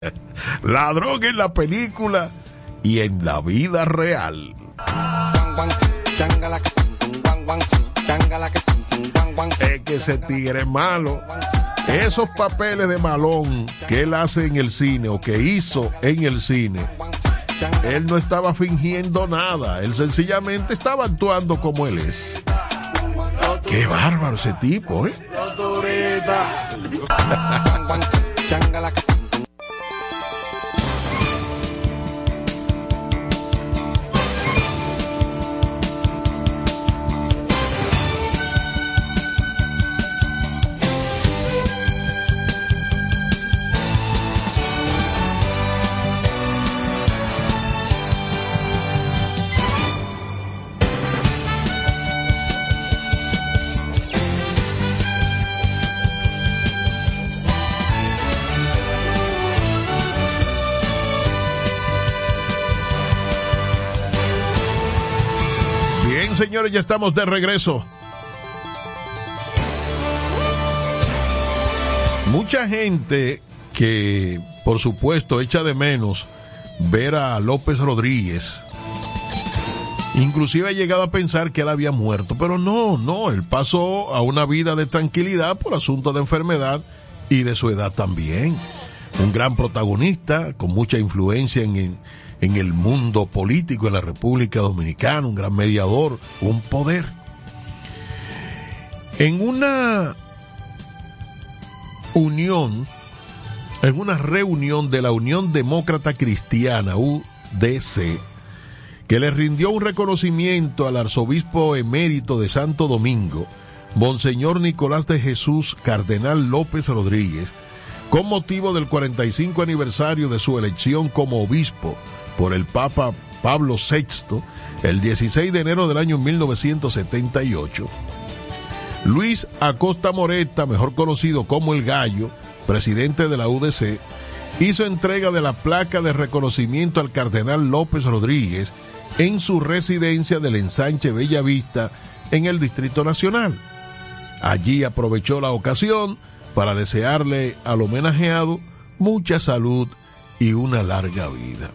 Ladrón en la película y en la vida real. Es que ese tigre es malo. Esos papeles de malón que él hace en el cine o que hizo en el cine, él no estaba fingiendo nada. Él sencillamente estaba actuando como él es. Qué bárbaro ese tipo, ¿eh? Ya estamos de regreso. Mucha gente que, por supuesto, echa de menos ver a López Rodríguez. Inclusive ha llegado a pensar que él había muerto, pero no, no, él pasó a una vida de tranquilidad por asunto de enfermedad y de su edad también. Un gran protagonista con mucha influencia en, en el mundo político en la República Dominicana, un gran mediador, un poder. En una unión, en una reunión de la Unión Demócrata Cristiana, UDC, que le rindió un reconocimiento al arzobispo emérito de Santo Domingo, Monseñor Nicolás de Jesús Cardenal López Rodríguez, con motivo del 45 aniversario de su elección como obispo por el Papa Pablo VI el 16 de enero del año 1978. Luis Acosta Moreta, mejor conocido como El Gallo, presidente de la UDC, hizo entrega de la placa de reconocimiento al cardenal López Rodríguez en su residencia del ensanche Bellavista en el Distrito Nacional. Allí aprovechó la ocasión para desearle al homenajeado mucha salud y una larga vida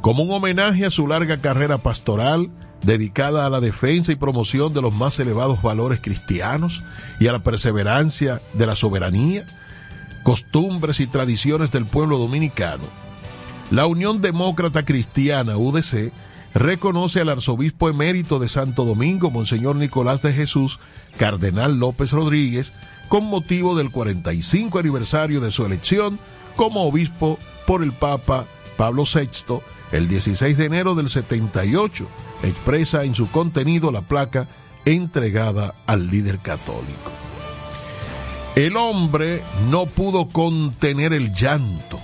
como un homenaje a su larga carrera pastoral dedicada a la defensa y promoción de los más elevados valores cristianos y a la perseverancia de la soberanía, costumbres y tradiciones del pueblo dominicano. La Unión Demócrata Cristiana, UDC, reconoce al arzobispo emérito de Santo Domingo, Monseñor Nicolás de Jesús, Cardenal López Rodríguez, con motivo del 45 aniversario de su elección como obispo por el Papa Pablo VI el 16 de enero del 78 expresa en su contenido la placa entregada al líder católico. El hombre no pudo contener el llanto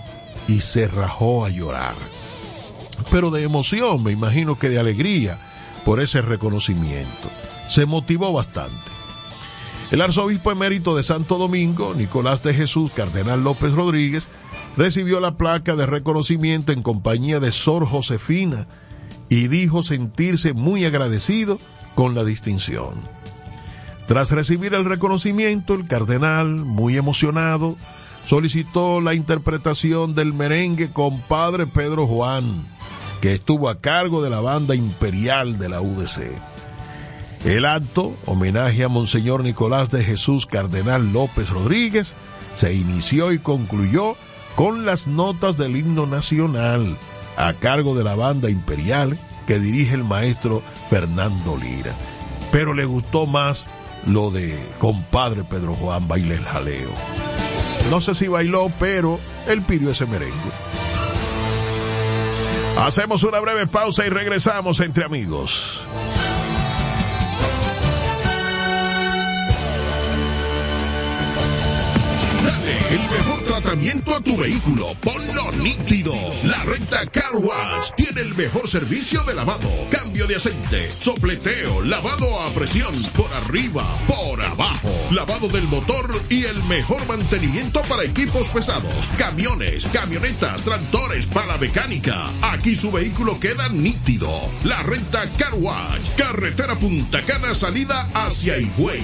y se rajó a llorar. Pero de emoción, me imagino que de alegría por ese reconocimiento. Se motivó bastante. El arzobispo emérito de Santo Domingo, Nicolás de Jesús Cardenal López Rodríguez, recibió la placa de reconocimiento en compañía de Sor Josefina y dijo sentirse muy agradecido con la distinción. Tras recibir el reconocimiento, el cardenal, muy emocionado, solicitó la interpretación del merengue con Padre Pedro Juan, que estuvo a cargo de la banda imperial de la UDC. El acto, homenaje a Monseñor Nicolás de Jesús Cardenal López Rodríguez, se inició y concluyó con las notas del himno nacional a cargo de la banda imperial que dirige el maestro Fernando Lira. Pero le gustó más lo de compadre Pedro Juan baile el jaleo. No sé si bailó, pero él pidió ese merengue. Hacemos una breve pausa y regresamos entre amigos. Tratamiento a tu vehículo. Ponlo nítido. La renta Car Wash tiene el mejor servicio de lavado, cambio de aceite, sopleteo, lavado a presión, por arriba, por abajo, lavado del motor y el mejor mantenimiento para equipos pesados, camiones, camionetas, tractores, para mecánica. Aquí su vehículo queda nítido. La renta Car Wash, carretera Punta Cana, salida hacia Higüey.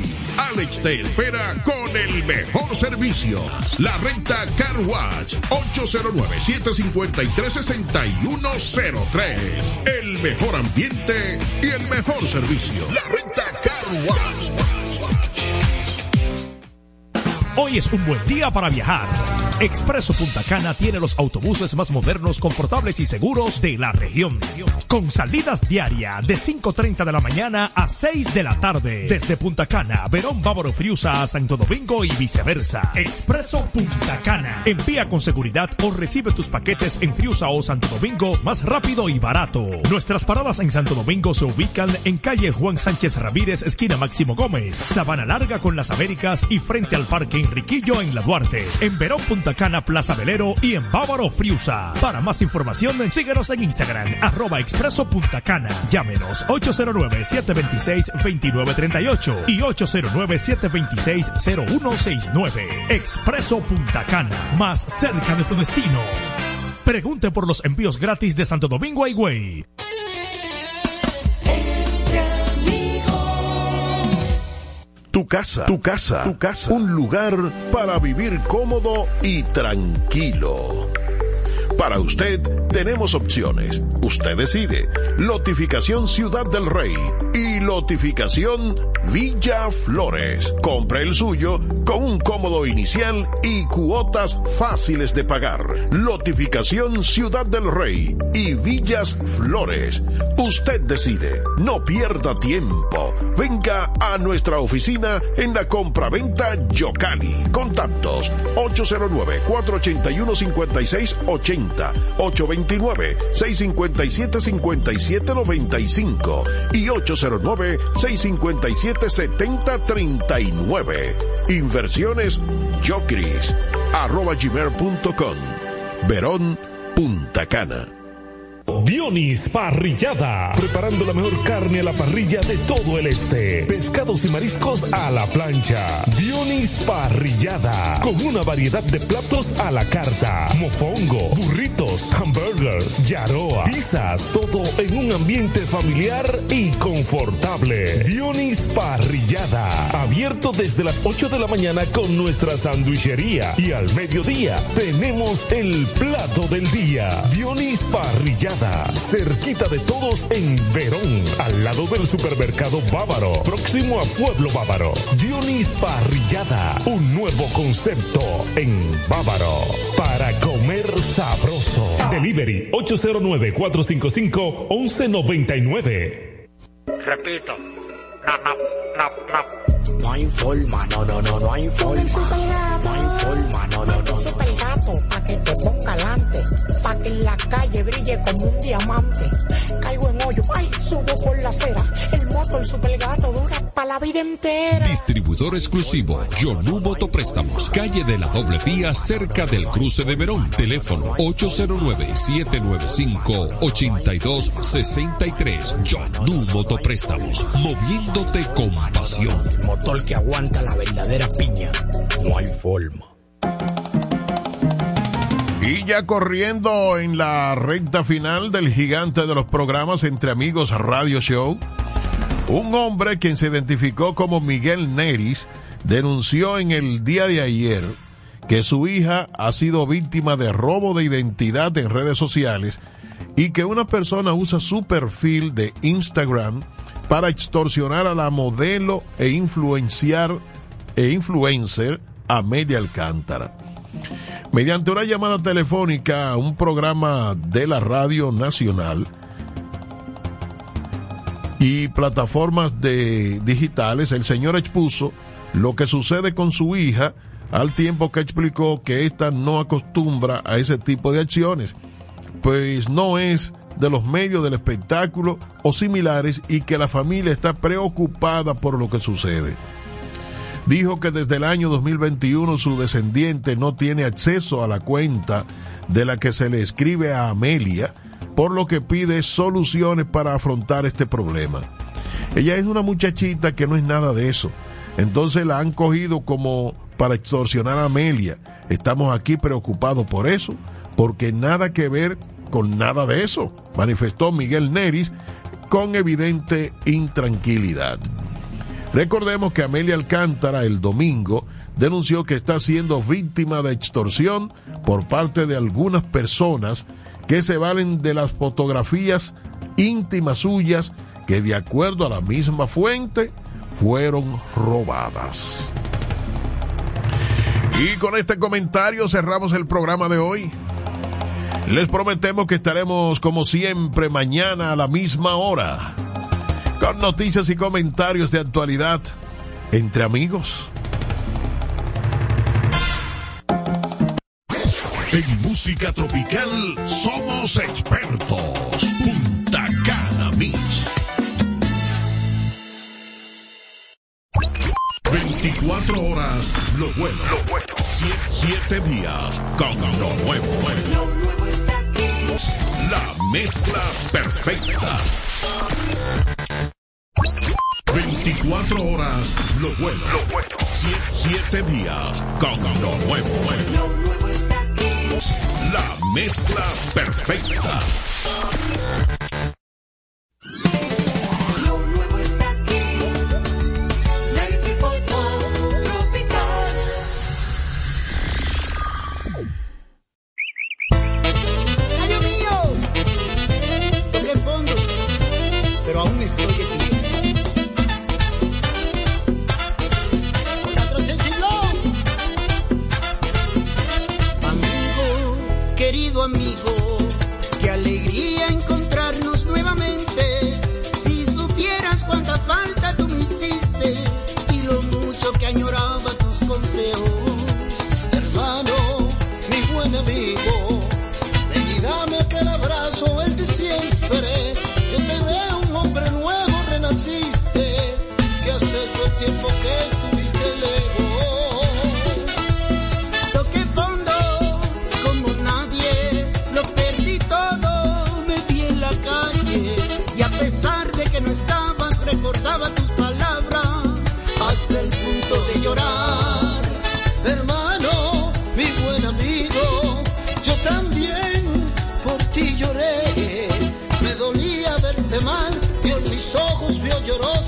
Alex te espera con el mejor servicio. La renta recta Car Wash 809-753-6103. El mejor ambiente y el mejor servicio. La recta Car Wash. Hoy es un buen día para viajar. Expreso Punta Cana tiene los autobuses más modernos, confortables y seguros de la región. Con salidas diarias de 5.30 de la mañana a 6 de la tarde. Desde Punta Cana, Verón, Bávaro, Friusa a Santo Domingo y viceversa. Expreso Punta Cana. Envía con seguridad o recibe tus paquetes en Friusa o Santo Domingo más rápido y barato. Nuestras paradas en Santo Domingo se ubican en calle Juan Sánchez Ramírez, esquina Máximo Gómez, Sabana Larga con las Américas y frente al Parque Enriquillo en La Duarte. En Verón, Punta Cana, Plaza Velero y en Bávaro, Friusa. Para más información, síguenos en Instagram, arroba expreso Punta Cana. Llámenos 809-726-2938 y 809-726-0169. Expreso Punta Cana, más cerca de tu destino. Pregunte por los envíos gratis de Santo Domingo a Higüey. Tu casa, tu casa, tu casa, un lugar para vivir cómodo y tranquilo. Para usted tenemos opciones. Usted decide. Lotificación Ciudad del Rey y Lotificación Villa Flores. Compre el suyo con un cómodo inicial y cuotas fáciles de pagar. Lotificación Ciudad del Rey y Villas Flores. Usted decide. No pierda tiempo. Venga a nuestra oficina en la compraventa Yocali. Contactos 809-481-5680. 829-657-5795 y 809-657-7039. Inversiones Jocris, arroba gmail.com. Verón Punta Cana. Dionis Parrillada, preparando la mejor carne a la parrilla de todo el este. Pescados y mariscos a la plancha. Dionis Parrillada, con una variedad de platos a la carta. Mofongo, burritos, hamburgers, yaroa, pizzas, todo en un ambiente familiar y confortable. Dionis Parrillada, abierto desde las 8 de la mañana con nuestra sandwichería. Y al mediodía tenemos el plato del día. Dionis Parrillada cerquita de todos en Verón, al lado del supermercado Bávaro, próximo a Pueblo Bávaro. Dionis Parrillada, un nuevo concepto en Bávaro para comer sabroso. Delivery 809-455-1199. Repito. No, no, no, no. No hay forma, no, no, no, no hay forma. No hay forma, no, no, no. Gato, pa' que te ponga alante, pa' que en la calle brille como un diamante. Caigo en hoyo, ay, subo por la acera. El moto, el super gato dura pa' la vida entera. Distribuidor exclusivo, Yonú Motopréstamos, calle de la doble vía, cerca del cruce de Verón. Teléfono 809-795-8263. Yonú Motopréstamos, moviéndote con pasión. Motor que aguanta la verdadera piña. No hay forma. Corriendo en la recta final del gigante de los programas Entre Amigos Radio Show, un hombre quien se identificó como Miguel Neris denunció en el día de ayer que su hija ha sido víctima de robo de identidad en redes sociales y que una persona usa su perfil de Instagram para extorsionar a la modelo e influenciar e influencer Amelia Alcántara. Mediante una llamada telefónica a un programa de la Radio Nacional y plataformas de digitales, el señor expuso lo que sucede con su hija al tiempo que explicó que ésta no acostumbra a ese tipo de acciones, pues no es de los medios del espectáculo o similares y que la familia está preocupada por lo que sucede. Dijo que desde el año 2021 su descendiente no tiene acceso a la cuenta de la que se le escribe a Amelia, por lo que pide soluciones para afrontar este problema. Ella es una muchachita que no es nada de eso. Entonces la han cogido como para extorsionar a Amelia. Estamos aquí preocupados por eso, porque nada que ver con nada de eso, manifestó Miguel Neris con evidente intranquilidad. Recordemos que Amelia Alcántara el domingo denunció que está siendo víctima de extorsión por parte de algunas personas que se valen de las fotografías íntimas suyas que de acuerdo a la misma fuente fueron robadas. Y con este comentario cerramos el programa de hoy. Les prometemos que estaremos como siempre mañana a la misma hora con noticias y comentarios de actualidad entre amigos. En música tropical somos expertos. Punta Cana Beach. 24 horas, lo bueno. Lo 7 días con lo nuevo. Lo nuevo está aquí. La mezcla perfecta. 24 horas, lo bueno. Lo bueno. 7 días con lo nuevo. Lo nuevo está aquí. La mezcla perfecta. lloró.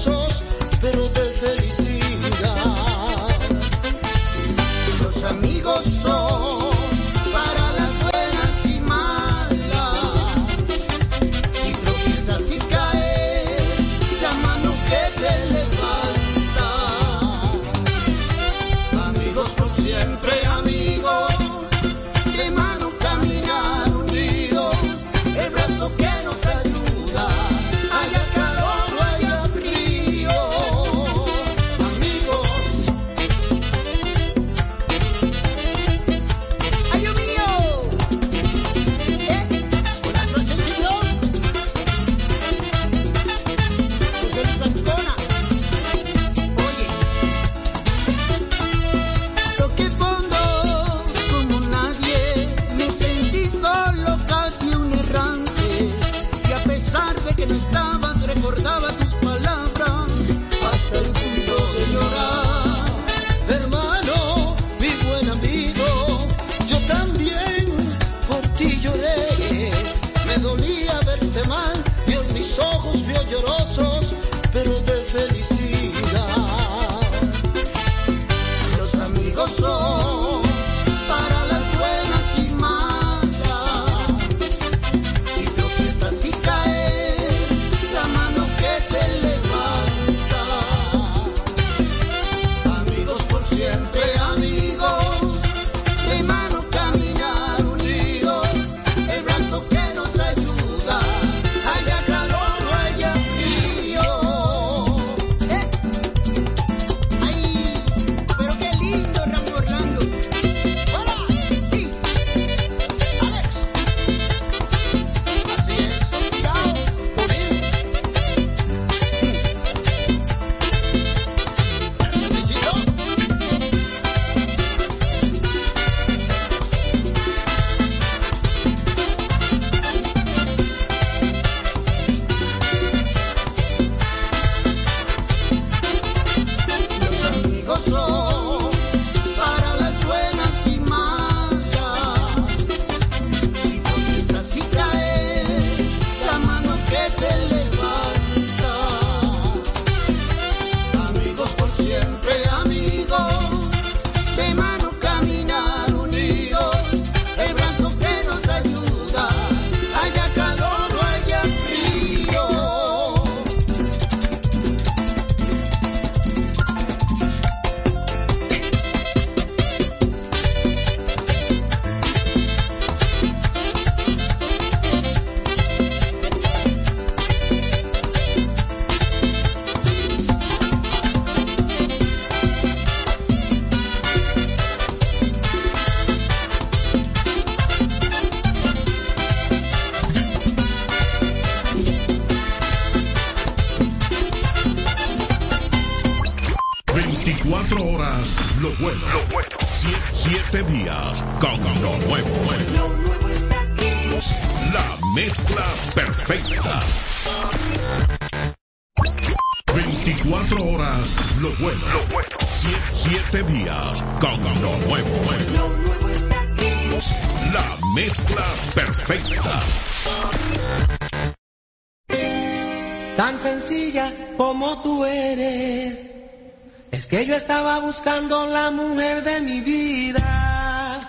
Estaba buscando la mujer de mi vida.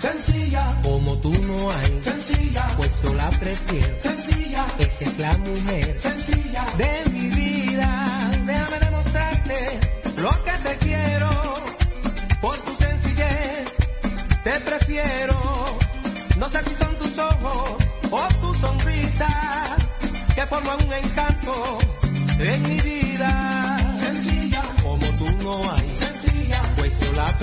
Sencilla como tú no hay. Sencilla, pues yo la prefiero. Sencilla, esa es la mujer. Sencilla de mi vida. Déjame demostrarte lo que te quiero. Por tu sencillez te prefiero. No sé si son tus ojos o tu sonrisa que forman un encanto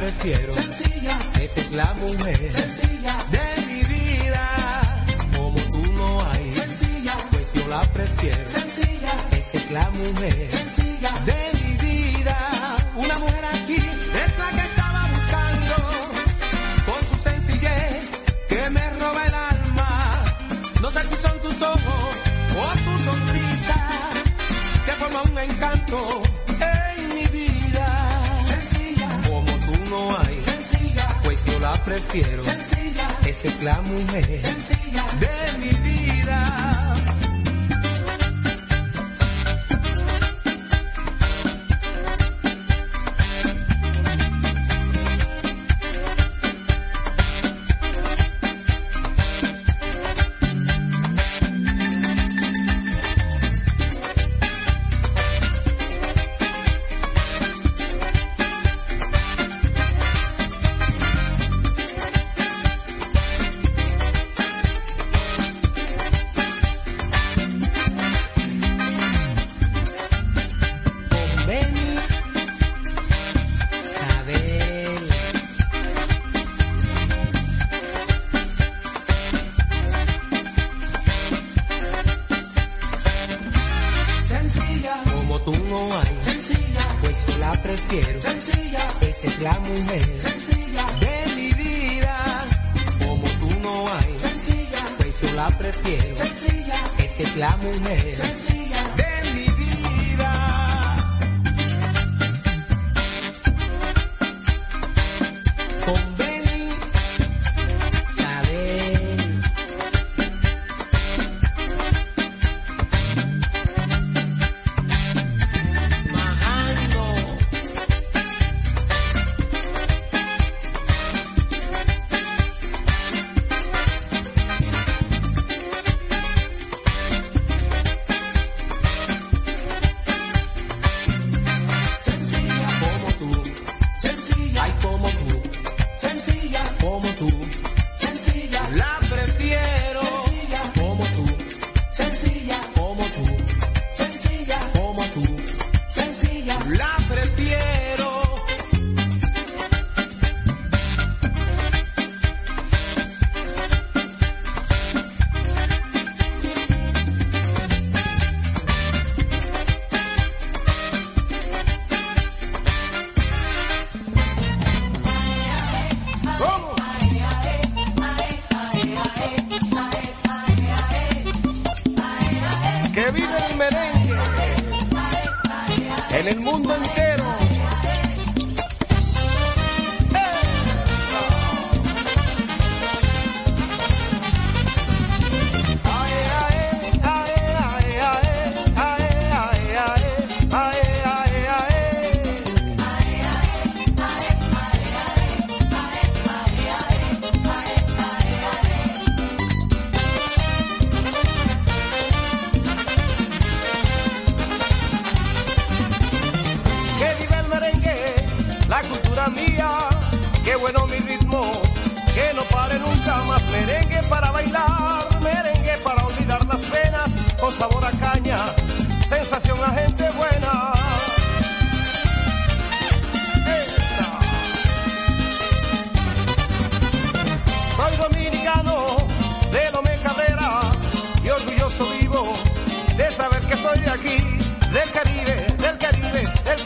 prefiero. Sencilla esa es la mujer. Sencilla de mi vida. Como tú no hay. Sencilla pues yo la prefiero. Sencilla esa es la mujer. Sencilla de mi vida. Una mujer así es la que estaba buscando con su sencillez que me roba el alma. No sé si son tus ojos o tu sonrisa que forma un encanto prefiero. Sencilla esa es la mujer. Sencilla de mi vida.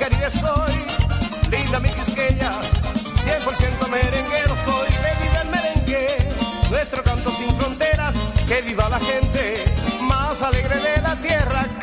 caribe soy, linda mi quisqueya, 100% merenguero soy, que viva el merengue, nuestro canto sin fronteras, que viva la gente más alegre de la tierra.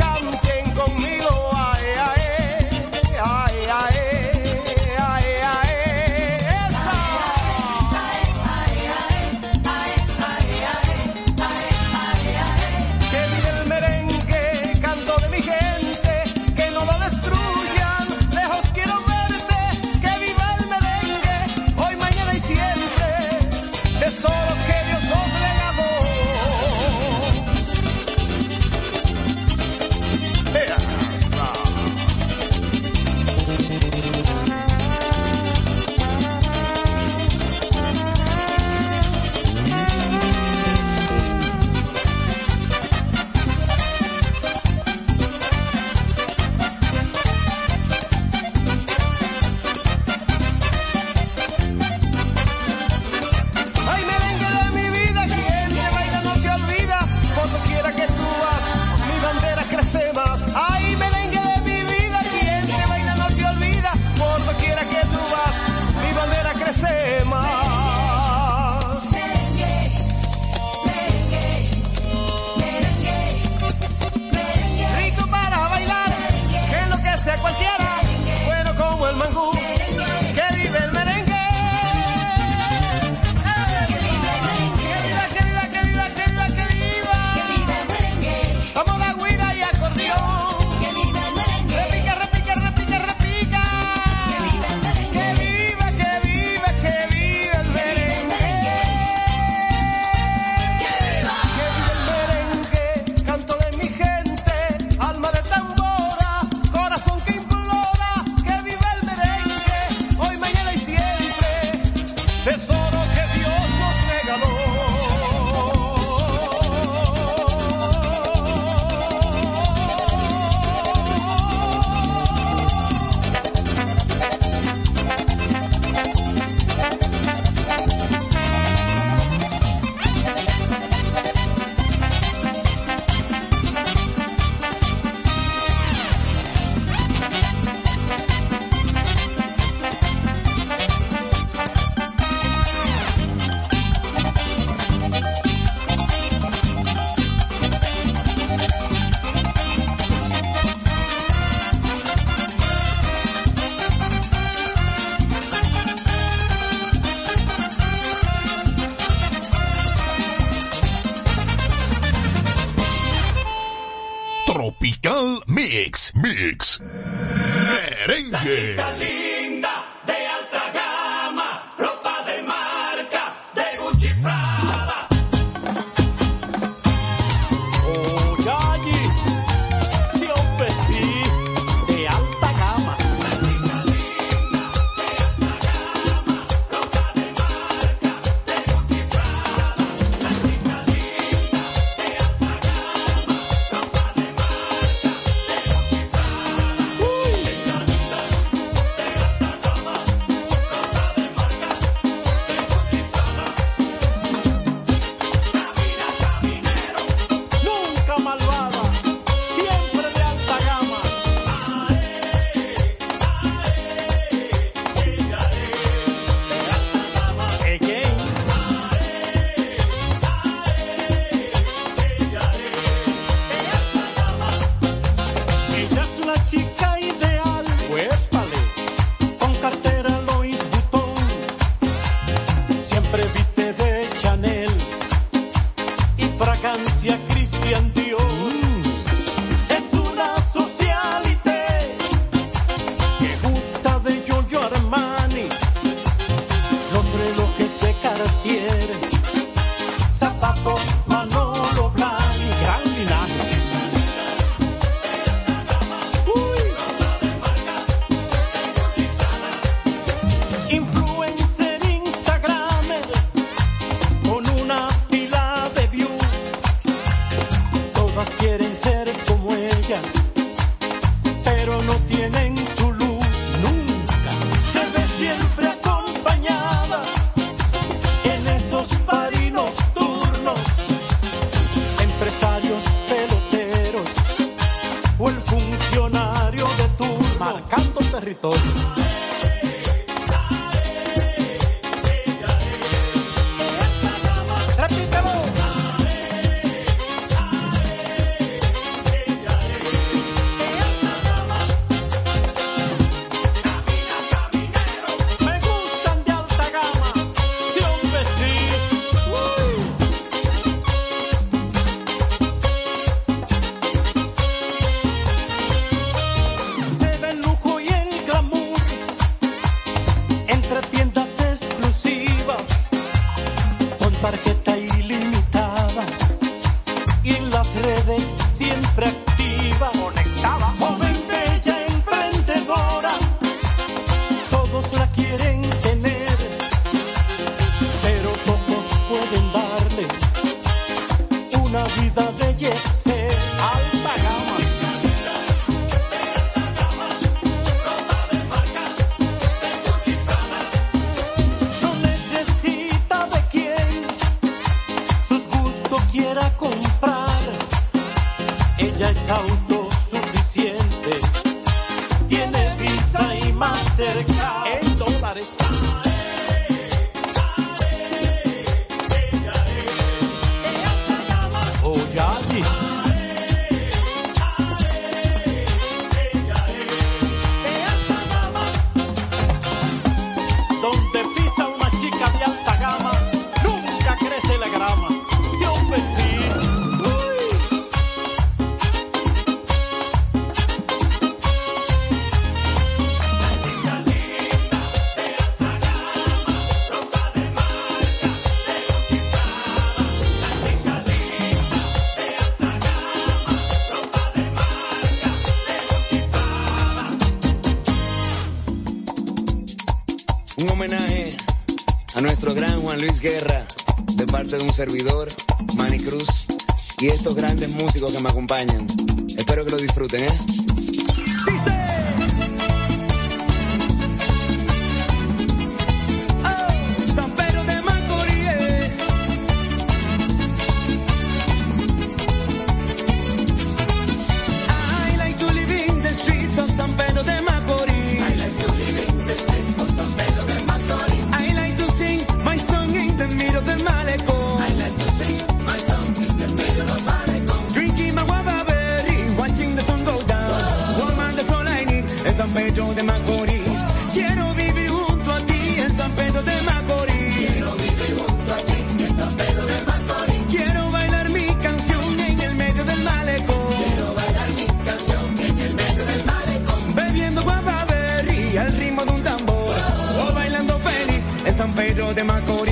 una vida de yeses. Guerra, de parte de un servidor, Manny Cruz, y estos grandes músicos que me acompañan. Espero que lo disfruten, ¿eh? demás cosas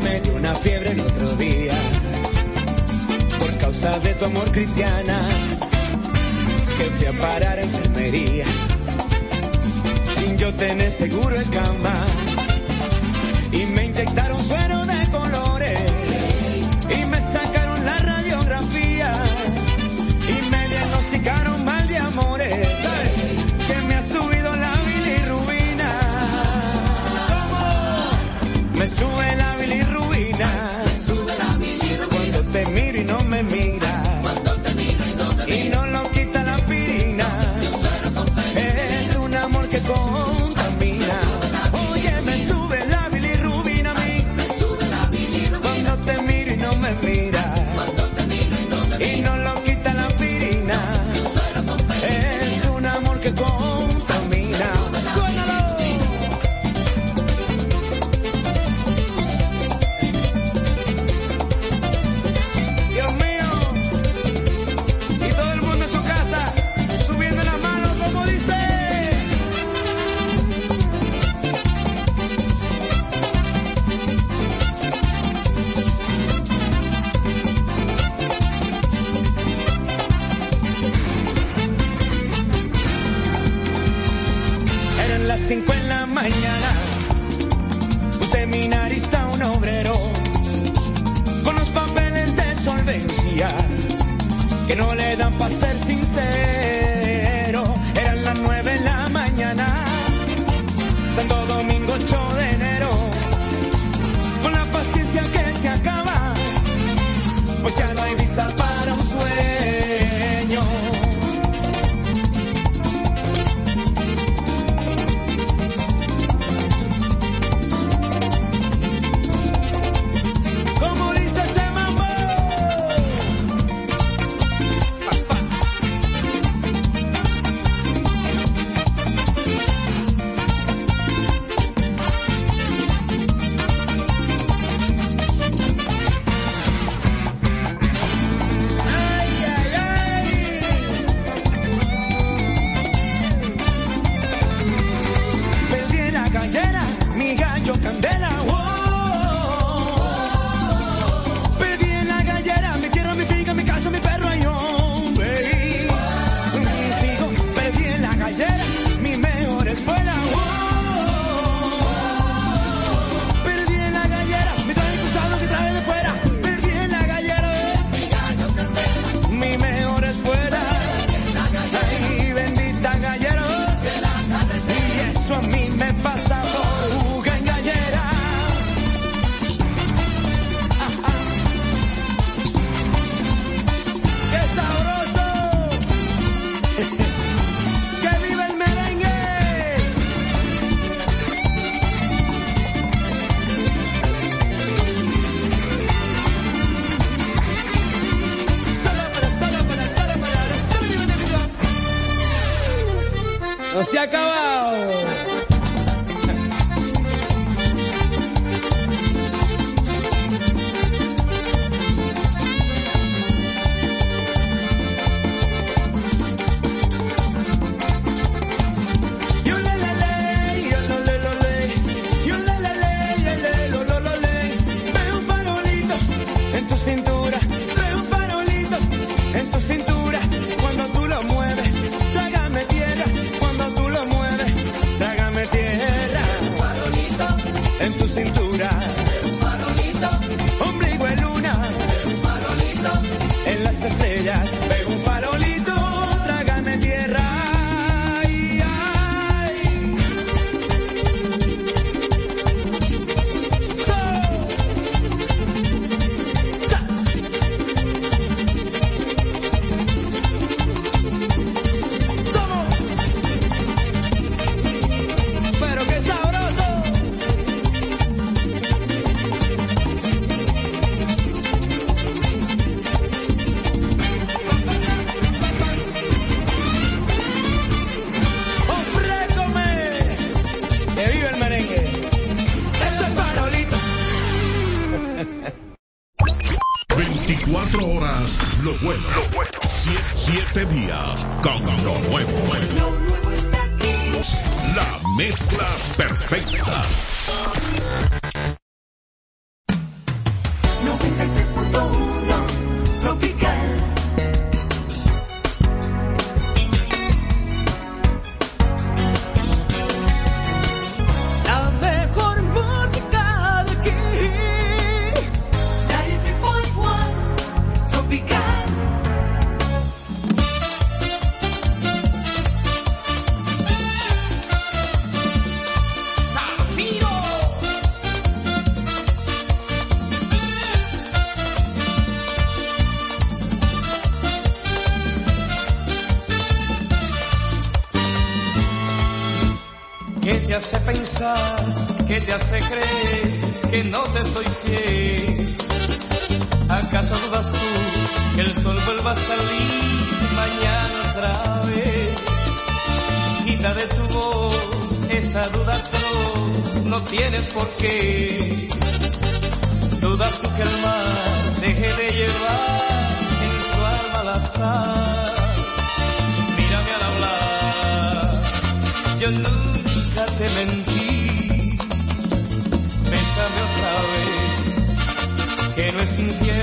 me dio una fiebre el otro día. Por causa de tu amor cristiana, que fui a parar enfermería. Sin yo tener seguro en cama vida se cree que no te soy fiel. ¿Acaso dudas tú que el sol vuelva a salir mañana otra vez? Quita de tu voz esa duda atroz, no tienes por qué. Dudas tú que el mar deje de llevar en su alma la sal. Mírame al hablar, yo nunca te mentí Yeah.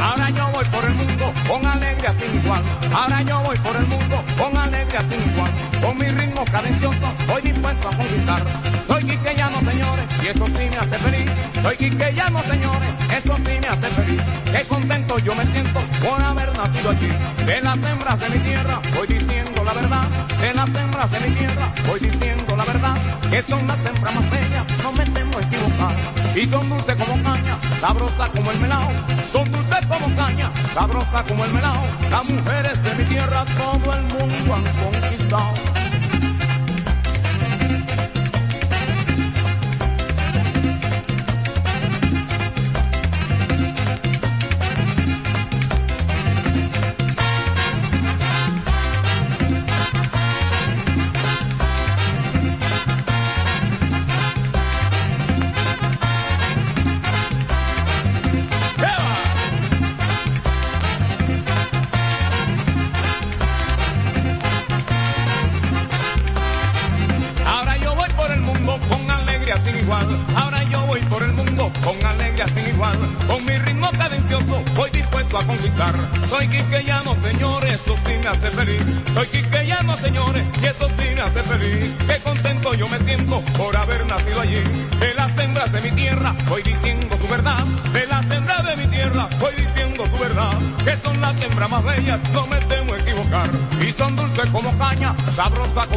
Ahora yo voy por el mundo con alegría sin guapo. Ahora yo voy por el mundo con alegría sin guapo ritmo cadencioso, hoy dispuesto a conquistar. Soy quiqueyano, señores, y eso sí me hace feliz. Soy quiqueyano, señores, eso sí me hace feliz. Qué contento yo me siento por haber nacido aquí. De las hembras de mi tierra, voy diciendo la verdad. De las hembras de mi tierra, voy diciendo la verdad. Que son las hembras más bellas, no me temo equivocar. Y son dulces como caña, sabrosas como el melao. Son dulces como caña, sabrosas como el melao. Las mujeres de mi tierra todo el mundo han conquistado. Sabrosa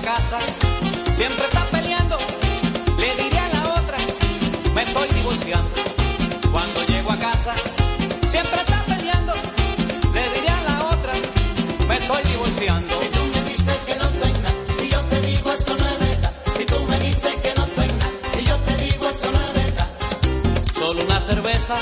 a casa. Siempre está peleando, le diré a la otra, me estoy divorciando. Cuando llego a casa, siempre está peleando, le diré a la otra, me estoy divorciando. Si tú me dices que no estoy nada, yo te digo eso no es verdad. Si tú me dices que no estoy nada, yo te digo eso no es verdad. Solo una cerveza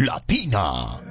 Latina.